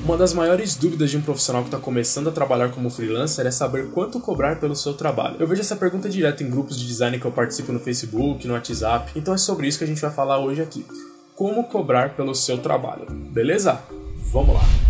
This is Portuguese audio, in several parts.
Uma das maiores dúvidas de um profissional que está começando a trabalhar como freelancer é saber quanto cobrar pelo seu trabalho. Eu vejo essa pergunta direto em grupos de design que eu participo no Facebook, no WhatsApp, então é sobre isso que a gente vai falar hoje aqui. Como cobrar pelo seu trabalho, beleza? Vamos lá!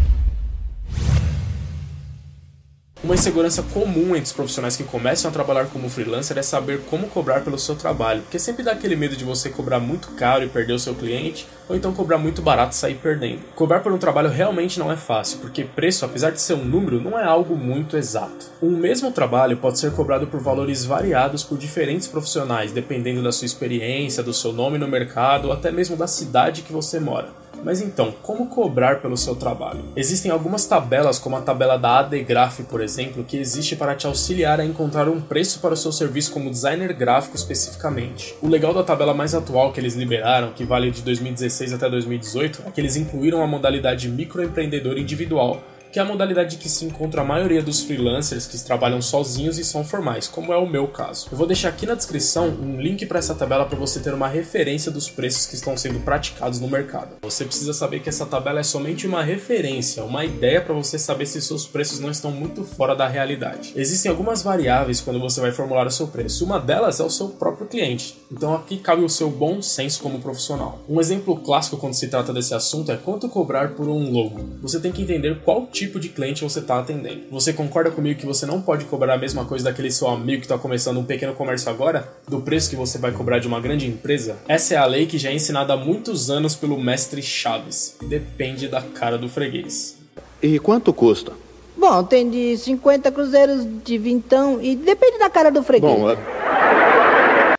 Uma insegurança comum entre os profissionais que começam a trabalhar como freelancer é saber como cobrar pelo seu trabalho, porque sempre dá aquele medo de você cobrar muito caro e perder o seu cliente, ou então cobrar muito barato e sair perdendo. Cobrar por um trabalho realmente não é fácil, porque preço, apesar de ser um número, não é algo muito exato. Um mesmo trabalho pode ser cobrado por valores variados por diferentes profissionais, dependendo da sua experiência, do seu nome no mercado ou até mesmo da cidade que você mora. Mas então, como cobrar pelo seu trabalho? Existem algumas tabelas, como a tabela da ADGraph, por exemplo, que existe para te auxiliar a encontrar um preço para o seu serviço como designer gráfico especificamente. O legal da tabela mais atual que eles liberaram, que vale de 2016 até 2018, é que eles incluíram a modalidade microempreendedor individual, que é a modalidade que se encontra a maioria dos freelancers que trabalham sozinhos e são formais, como é o meu caso. Eu vou deixar aqui na descrição um link para essa tabela para você ter uma referência dos preços que estão sendo praticados no mercado. Você precisa saber que essa tabela é somente uma referência, uma ideia para você saber se seus preços não estão muito fora da realidade. Existem algumas variáveis quando você vai formular o seu preço. Uma delas é o seu próprio cliente. Então aqui cabe o seu bom senso como profissional. Um exemplo clássico quando se trata desse assunto é quanto cobrar por um logo. Você tem que entender qual tipo tipo de cliente você está atendendo. Você concorda comigo que você não pode cobrar a mesma coisa daquele seu amigo que está começando um pequeno comércio agora, do preço que você vai cobrar de uma grande empresa? Essa é a lei que já é ensinada há muitos anos pelo mestre Chaves. Depende da cara do freguês. E quanto custa? Bom, tem de 50 cruzeiros de vintão e depende da cara do freguês. Bom, é...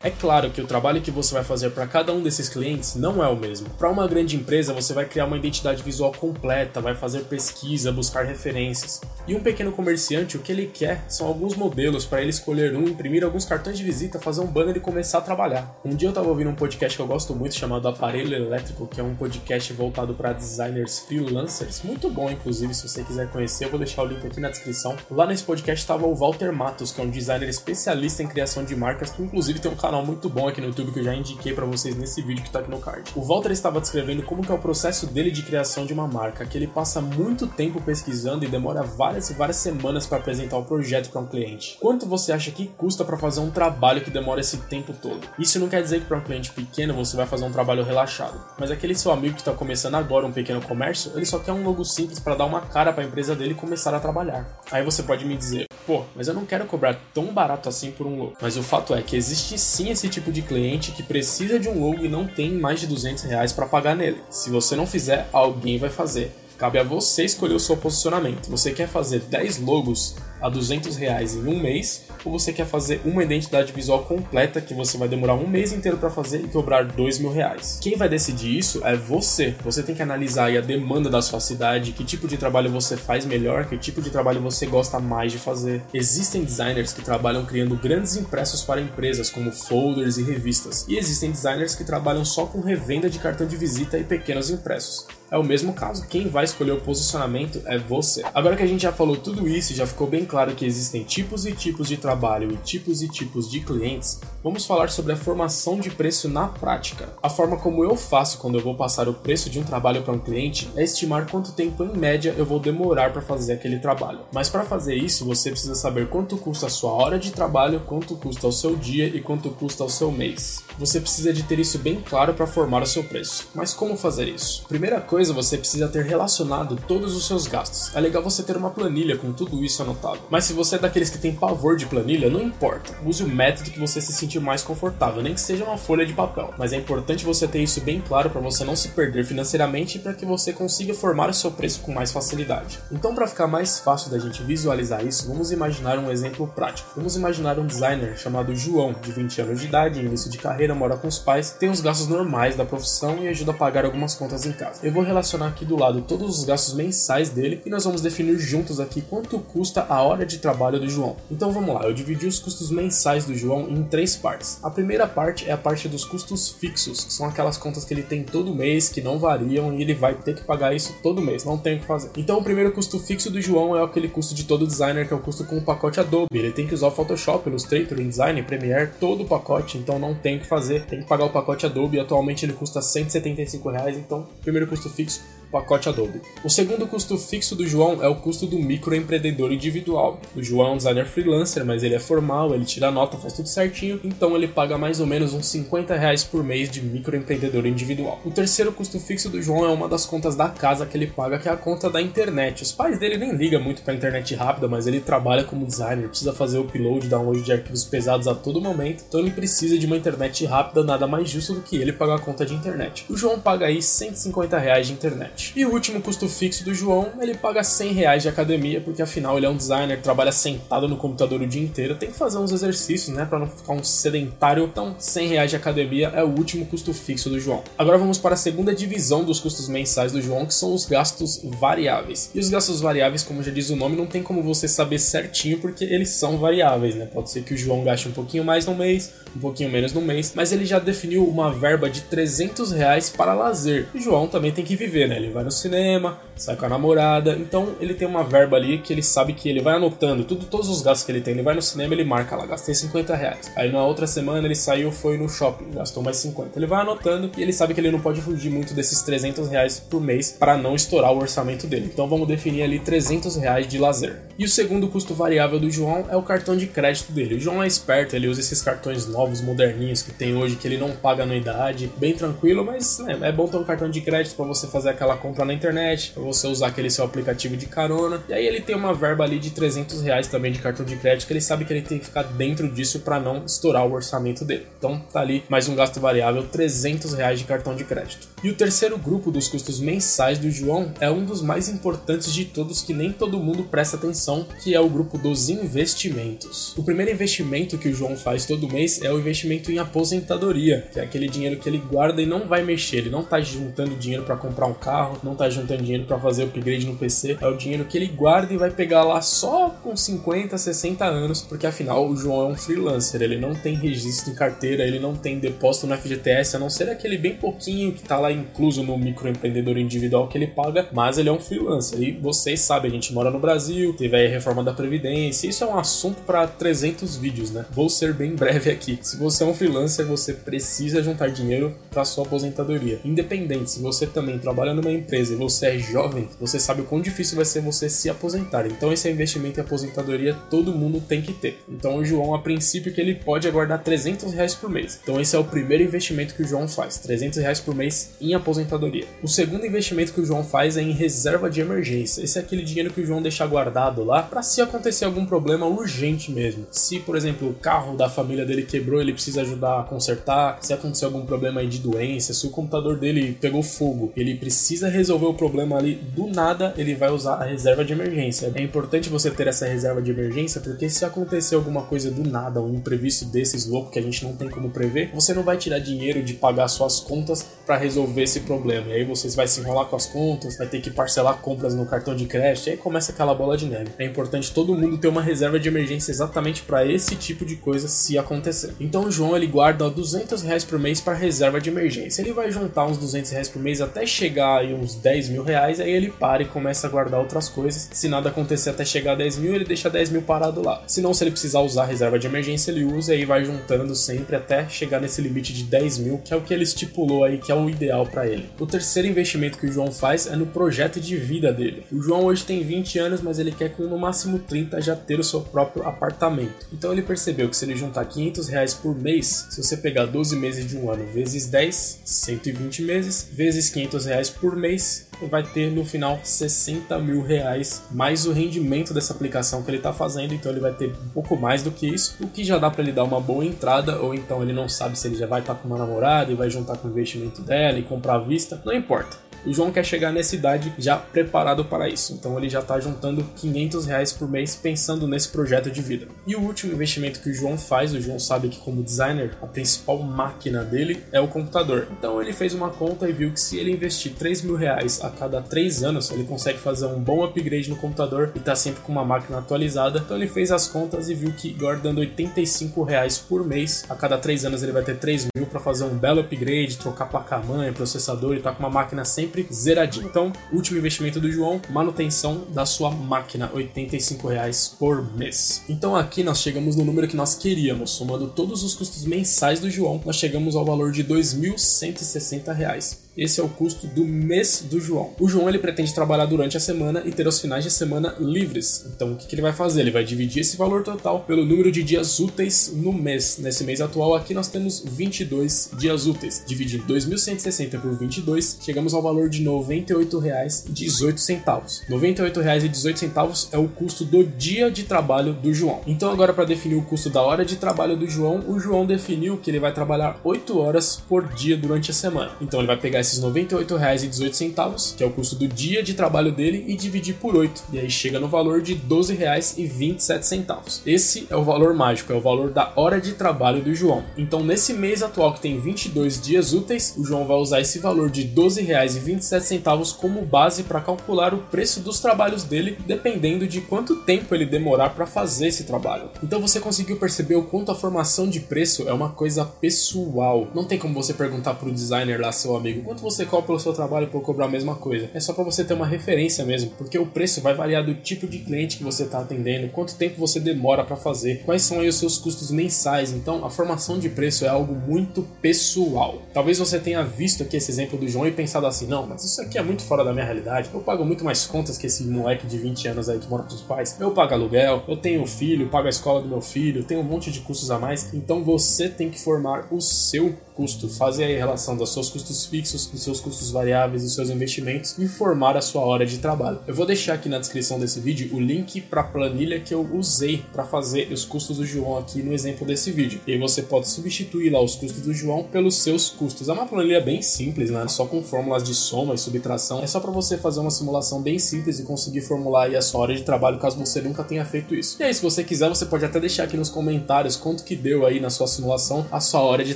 É claro que o trabalho que você vai fazer para cada um desses clientes não é o mesmo. Para uma grande empresa, você vai criar uma identidade visual completa, vai fazer pesquisa, buscar referências. E um pequeno comerciante, o que ele quer são alguns modelos para ele escolher um, imprimir alguns cartões de visita, fazer um banner e começar a trabalhar. Um dia eu estava ouvindo um podcast que eu gosto muito chamado Aparelho Elétrico, que é um podcast voltado para designers freelancers. Muito bom, inclusive, se você quiser conhecer, eu vou deixar o link aqui na descrição. Lá nesse podcast estava o Walter Matos, que é um designer especialista em criação de marcas, que inclusive tem um canal canal muito bom aqui no YouTube que eu já indiquei para vocês nesse vídeo que tá aqui no card. O Walter estava descrevendo como que é o processo dele de criação de uma marca, que ele passa muito tempo pesquisando e demora várias e várias semanas para apresentar o projeto para um cliente. Quanto você acha que custa para fazer um trabalho que demora esse tempo todo? Isso não quer dizer que para um cliente pequeno você vai fazer um trabalho relaxado, mas aquele seu amigo que está começando agora um pequeno comércio, ele só quer um logo simples para dar uma cara para a empresa dele começar a trabalhar. Aí você pode me dizer, pô, mas eu não quero cobrar tão barato assim por um logo. Mas o fato é que existe sim esse tipo de cliente que precisa de um logo e não tem mais de 200 reais para pagar nele. Se você não fizer, alguém vai fazer. Cabe a você escolher o seu posicionamento. Você quer fazer 10 logos a 200 reais em um mês, ou você quer fazer uma identidade visual completa que você vai demorar um mês inteiro para fazer e cobrar dois mil reais. Quem vai decidir isso é você. Você tem que analisar a demanda da sua cidade, que tipo de trabalho você faz melhor, que tipo de trabalho você gosta mais de fazer. Existem designers que trabalham criando grandes impressos para empresas, como folders e revistas, e existem designers que trabalham só com revenda de cartão de visita e pequenos impressos é o mesmo caso. Quem vai escolher o posicionamento é você. Agora que a gente já falou tudo isso já ficou bem claro que existem tipos e tipos de trabalho e tipos e tipos de clientes, vamos falar sobre a formação de preço na prática. A forma como eu faço quando eu vou passar o preço de um trabalho para um cliente é estimar quanto tempo em média eu vou demorar para fazer aquele trabalho. Mas para fazer isso, você precisa saber quanto custa a sua hora de trabalho, quanto custa o seu dia e quanto custa o seu mês. Você precisa de ter isso bem claro para formar o seu preço. Mas como fazer isso? Primeira coisa coisa, você precisa ter relacionado todos os seus gastos. É legal você ter uma planilha com tudo isso anotado. Mas se você é daqueles que tem pavor de planilha, não importa. Use o método que você se sentir mais confortável, nem que seja uma folha de papel. Mas é importante você ter isso bem claro para você não se perder financeiramente e para que você consiga formar o seu preço com mais facilidade. Então, para ficar mais fácil da gente visualizar isso, vamos imaginar um exemplo prático. Vamos imaginar um designer chamado João, de 20 anos de idade, início de carreira, mora com os pais, tem os gastos normais da profissão e ajuda a pagar algumas contas em casa. Eu vou relacionar aqui do lado todos os gastos mensais dele e nós vamos definir juntos aqui quanto custa a hora de trabalho do João. Então vamos lá, eu dividi os custos mensais do João em três partes. A primeira parte é a parte dos custos fixos, que são aquelas contas que ele tem todo mês, que não variam e ele vai ter que pagar isso todo mês, não tem o que fazer. Então o primeiro custo fixo do João é aquele custo de todo designer, que é o custo com o pacote Adobe. Ele tem que usar o Photoshop, Illustrator, InDesign, Premiere, todo o pacote, então não tem o que fazer, tem que pagar o pacote Adobe. Atualmente ele custa 175 reais, então primeiro custo fixo pacote Adobe. O segundo custo fixo do João é o custo do microempreendedor individual. O João é um designer freelancer, mas ele é formal, ele tira nota, faz tudo certinho, então ele paga mais ou menos uns 50 reais por mês de microempreendedor individual. O terceiro custo fixo do João é uma das contas da casa que ele paga, que é a conta da internet. Os pais dele nem ligam muito pra internet rápida, mas ele trabalha como designer, precisa fazer upload, download de arquivos pesados a todo momento, então ele precisa de uma internet rápida, nada mais justo do que ele pagar a conta de internet. O João paga aí 150 reais de internet. E o último custo fixo do João, ele paga 100 reais de academia, porque afinal ele é um designer, trabalha sentado no computador o dia inteiro, tem que fazer uns exercícios, né, para não ficar um sedentário. Então, 100 reais de academia é o último custo fixo do João. Agora vamos para a segunda divisão dos custos mensais do João, que são os gastos variáveis. E os gastos variáveis, como já diz o nome, não tem como você saber certinho, porque eles são variáveis, né? Pode ser que o João gaste um pouquinho mais no mês, um pouquinho menos no mês, mas ele já definiu uma verba de 300 reais para lazer. O João também tem que viver, né? Ele vai no cinema, sai com a namorada, então ele tem uma verba ali que ele sabe que ele vai anotando tudo, todos os gastos que ele tem. Ele vai no cinema, ele marca lá, gastei 50 reais. Aí na outra semana ele saiu, foi no shopping, gastou mais 50. Ele vai anotando e ele sabe que ele não pode fugir muito desses 300 reais por mês para não estourar o orçamento dele. Então vamos definir ali 300 reais de lazer. E o segundo custo variável do João é o cartão de crédito dele. O João é esperto, ele usa esses cartões novos, moderninhos que tem hoje, que ele não paga anuidade, bem tranquilo, mas né, é bom ter um cartão de crédito para você fazer aquela compra na internet, para você usar aquele seu aplicativo de carona. E aí ele tem uma verba ali de 300 reais também de cartão de crédito, que ele sabe que ele tem que ficar dentro disso para não estourar o orçamento dele. Então tá ali mais um gasto variável, 300 reais de cartão de crédito. E o terceiro grupo dos custos mensais do João é um dos mais importantes de todos que nem todo mundo presta atenção, que é o grupo dos investimentos. O primeiro investimento que o João faz todo mês é o investimento em aposentadoria, que é aquele dinheiro que ele guarda e não vai mexer, ele não tá juntando dinheiro para comprar um carro, não tá juntando dinheiro para fazer upgrade no PC, é o dinheiro que ele guarda e vai pegar lá só com 50, 60 anos, porque afinal o João é um freelancer, ele não tem registro em carteira, ele não tem depósito no FGTS, a não ser aquele bem pouquinho que tá lá incluso no microempreendedor individual que ele paga, mas ele é um freelancer. E vocês sabem, a gente mora no Brasil, teve aí a reforma da Previdência, isso é um assunto para 300 vídeos, né? Vou ser bem breve aqui. Se você é um freelancer, você precisa juntar dinheiro para sua aposentadoria. Independente, se você também trabalha numa empresa e você é jovem, você sabe o quão difícil vai ser você se aposentar. Então esse investimento em aposentadoria todo mundo tem que ter. Então o João, a princípio, que ele pode aguardar 300 reais por mês. Então esse é o primeiro investimento que o João faz, 300 reais por mês em aposentadoria. O segundo investimento que o João faz é em reserva de emergência. Esse é aquele dinheiro que o João deixa guardado lá para se acontecer algum problema urgente mesmo. Se, por exemplo, o carro da família dele quebrou, ele precisa ajudar a consertar. Se acontecer algum problema aí de doença, se o computador dele pegou fogo, ele precisa resolver o problema ali do nada, ele vai usar a reserva de emergência. É importante você ter essa reserva de emergência porque se acontecer alguma coisa do nada, um imprevisto desses louco que a gente não tem como prever, você não vai tirar dinheiro de pagar suas contas para resolver esse problema. E aí você vai se enrolar com as contas, vai ter que parcelar compras no cartão de crédito, e aí começa aquela bola de neve. É importante todo mundo ter uma reserva de emergência exatamente para esse tipo de coisa se acontecer. Então o João ele guarda 200 reais por mês para reserva de emergência. Ele vai juntar uns 200 reais por mês até chegar aí uns 10 mil reais, aí ele para e começa a guardar outras coisas. Se nada acontecer até chegar a 10 mil, ele deixa 10 mil parado lá. Se não, se ele precisar usar a reserva de emergência, ele usa e aí vai juntando sempre até chegar nesse limite de 10 mil, que é o que ele estipulou aí, que é o ideal para ele. O terceiro investimento que o João faz é no projeto de vida dele. O João hoje tem 20 anos, mas ele quer com no máximo 30 já ter o seu próprio apartamento. Então ele percebeu que se ele juntar 500 reais por mês, se você pegar 12 meses de um ano vezes 10, 120 meses, vezes 500 reais por mês, vai ter no final 60 mil reais mais o rendimento dessa aplicação que ele está fazendo, então ele vai ter um pouco mais do que isso, o que já dá para ele dar uma boa entrada, ou então ele não sabe se ele já vai estar tá com uma namorada e vai juntar com o investimento dela e comprar à vista, não importa. O João quer chegar nessa idade já preparado para isso, então ele já está juntando 500 reais por mês pensando nesse projeto de vida. E o último investimento que o João faz, o João sabe que como designer, a principal máquina dele é o computador. Então ele fez uma conta e viu que se ele investir 3 mil reais a cada 3 anos, ele consegue fazer um bom upgrade no computador e tá sempre com uma máquina atualizada. Então ele fez as contas e viu que guardando 85 reais por mês, a cada 3 anos ele vai ter 3 mil para fazer um belo upgrade, trocar placa-mãe, processador e tá com uma máquina sempre sempre zeradinho. Então, último investimento do João, manutenção da sua máquina, 85 reais por mês. Então aqui nós chegamos no número que nós queríamos, somando todos os custos mensais do João, nós chegamos ao valor de 2.160 reais. Esse é o custo do mês do João. O João ele pretende trabalhar durante a semana e ter os finais de semana livres. Então o que, que ele vai fazer? Ele vai dividir esse valor total pelo número de dias úteis no mês. Nesse mês atual aqui nós temos 22 dias úteis. Dividindo 2.160 por 22, chegamos ao valor de R$ 98,18. R$ 98,18 é o custo do dia de trabalho do João. Então agora para definir o custo da hora de trabalho do João, o João definiu que ele vai trabalhar 8 horas por dia durante a semana. Então ele vai pegar esses R$ 98,18, que é o custo do dia de trabalho dele, e dividir por 8. E aí chega no valor de R$ 12,27. Esse é o valor mágico, é o valor da hora de trabalho do João. Então nesse mês atual que tem 22 dias úteis, o João vai usar esse valor de R$ 12,27 como base para calcular o preço dos trabalhos dele, dependendo de quanto tempo ele demorar para fazer esse trabalho. Então você conseguiu perceber o quanto a formação de preço é uma coisa pessoal. Não tem como você perguntar pro designer lá, seu amigo, quanto você cobra pelo seu trabalho por cobrar a mesma coisa. É só para você ter uma referência mesmo, porque o preço vai variar do tipo de cliente que você está atendendo, quanto tempo você demora para fazer, quais são aí os seus custos mensais. Então, a formação de preço é algo muito pessoal. Talvez você tenha visto aqui esse exemplo do João e pensado assim: não, mas isso aqui é muito fora da minha realidade. Eu pago muito mais contas que esse moleque de 20 anos aí que mora com os pais. Eu pago aluguel, eu tenho filho, pago a escola do meu filho, tenho um monte de custos a mais. Então, você tem que formar o seu custo, fazer a relação dos seus custos fixos, dos seus custos variáveis, dos seus investimentos e formar a sua hora de trabalho. Eu vou deixar aqui na descrição desse vídeo o link para a planilha que eu usei para fazer os custos do João aqui no exemplo desse vídeo. E você pode substituir lá os custos do João pelos seus custos. É uma planilha bem simples, né? Só com fórmulas de soma e subtração. É só para você fazer uma simulação bem simples e conseguir formular a sua hora de trabalho caso você nunca tenha feito isso. E aí, se você quiser, você pode até deixar aqui nos comentários quanto que deu aí na sua simulação a sua hora de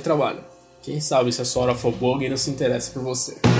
trabalho. Quem sabe se a sua hora for boa, alguém não se interessa por você.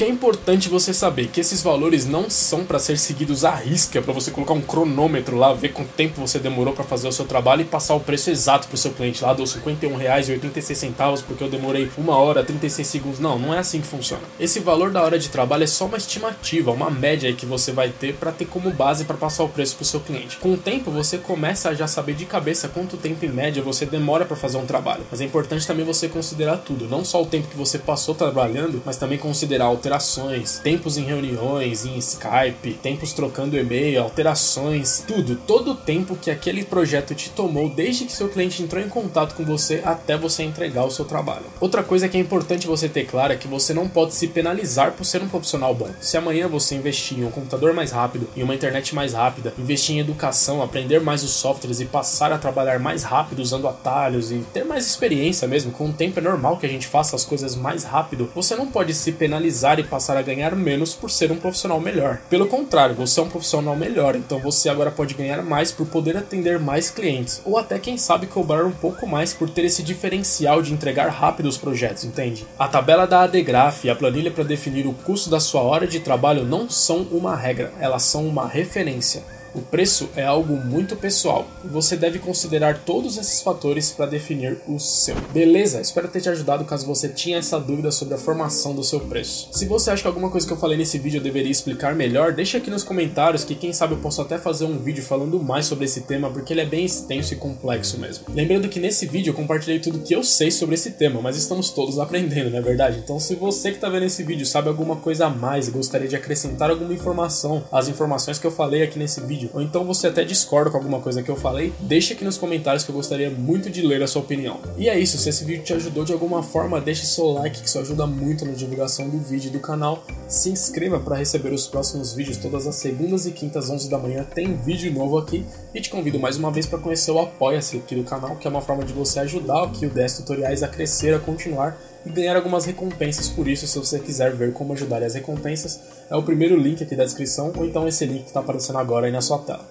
O que é importante você saber que esses valores não são para ser seguidos à risca, para você colocar um cronômetro lá, ver quanto tempo você demorou para fazer o seu trabalho e passar o preço exato para o seu cliente lá, deu R$ 51,86 porque eu demorei uma hora, 36 segundos. Não, não é assim que funciona. Esse valor da hora de trabalho é só uma estimativa, uma média que você vai ter para ter como base para passar o preço para o seu cliente. Com o tempo, você começa a já saber de cabeça quanto tempo em média você demora para fazer um trabalho. Mas é importante também você considerar tudo, não só o tempo que você passou trabalhando, mas também considerar alterações, tempos em reuniões, em Skype, tempos trocando e-mail, alterações, tudo, todo o tempo que aquele projeto te tomou desde que seu cliente entrou em contato com você até você entregar o seu trabalho. Outra coisa que é importante você ter claro é que você não pode se penalizar por ser um profissional bom. Se amanhã você investir em um computador mais rápido, em uma internet mais rápida, investir em educação, aprender mais os softwares e passar a trabalhar mais rápido usando atalhos e ter mais experiência mesmo, com o tempo é normal que a gente faça as coisas mais rápido, você não pode se penalizar e passar a ganhar menos por ser um profissional melhor. Pelo contrário, você é um profissional melhor, então você agora pode ganhar mais por poder atender mais clientes, ou até quem sabe cobrar um pouco mais por ter esse diferencial de entregar rápido os projetos, entende? A tabela da ADGRAF e a planilha para definir o custo da sua hora de trabalho não são uma regra, elas são uma referência. O preço é algo muito pessoal e você deve considerar todos esses fatores para definir o seu. Beleza? Espero ter te ajudado caso você tinha essa dúvida sobre a formação do seu preço. Se você acha que alguma coisa que eu falei nesse vídeo eu deveria explicar melhor, deixa aqui nos comentários que quem sabe eu posso até fazer um vídeo falando mais sobre esse tema porque ele é bem extenso e complexo mesmo. Lembrando que nesse vídeo eu compartilhei tudo que eu sei sobre esse tema, mas estamos todos aprendendo, não é verdade? Então se você que está vendo esse vídeo sabe alguma coisa a mais e gostaria de acrescentar alguma informação às informações que eu falei aqui nesse vídeo, vídeo, ou então você até discorda com alguma coisa que eu falei, deixa aqui nos comentários que eu gostaria muito de ler a sua opinião. E é isso, se esse vídeo te ajudou de alguma forma, deixe seu like, que isso ajuda muito na divulgação do vídeo e do canal. Se inscreva para receber os próximos vídeos todas as segundas e quintas, 11 da manhã, tem vídeo novo aqui. E te convido mais uma vez para conhecer o Apoia-se aqui do canal, que é uma forma de você ajudar aqui o DS Tutoriais a crescer, a continuar e ganhar algumas recompensas por isso, se você quiser ver como ajudar as recompensas, é o primeiro link aqui da descrição, ou então esse link que está aparecendo agora aí na sua tela.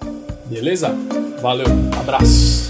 Beleza? Valeu, abraço!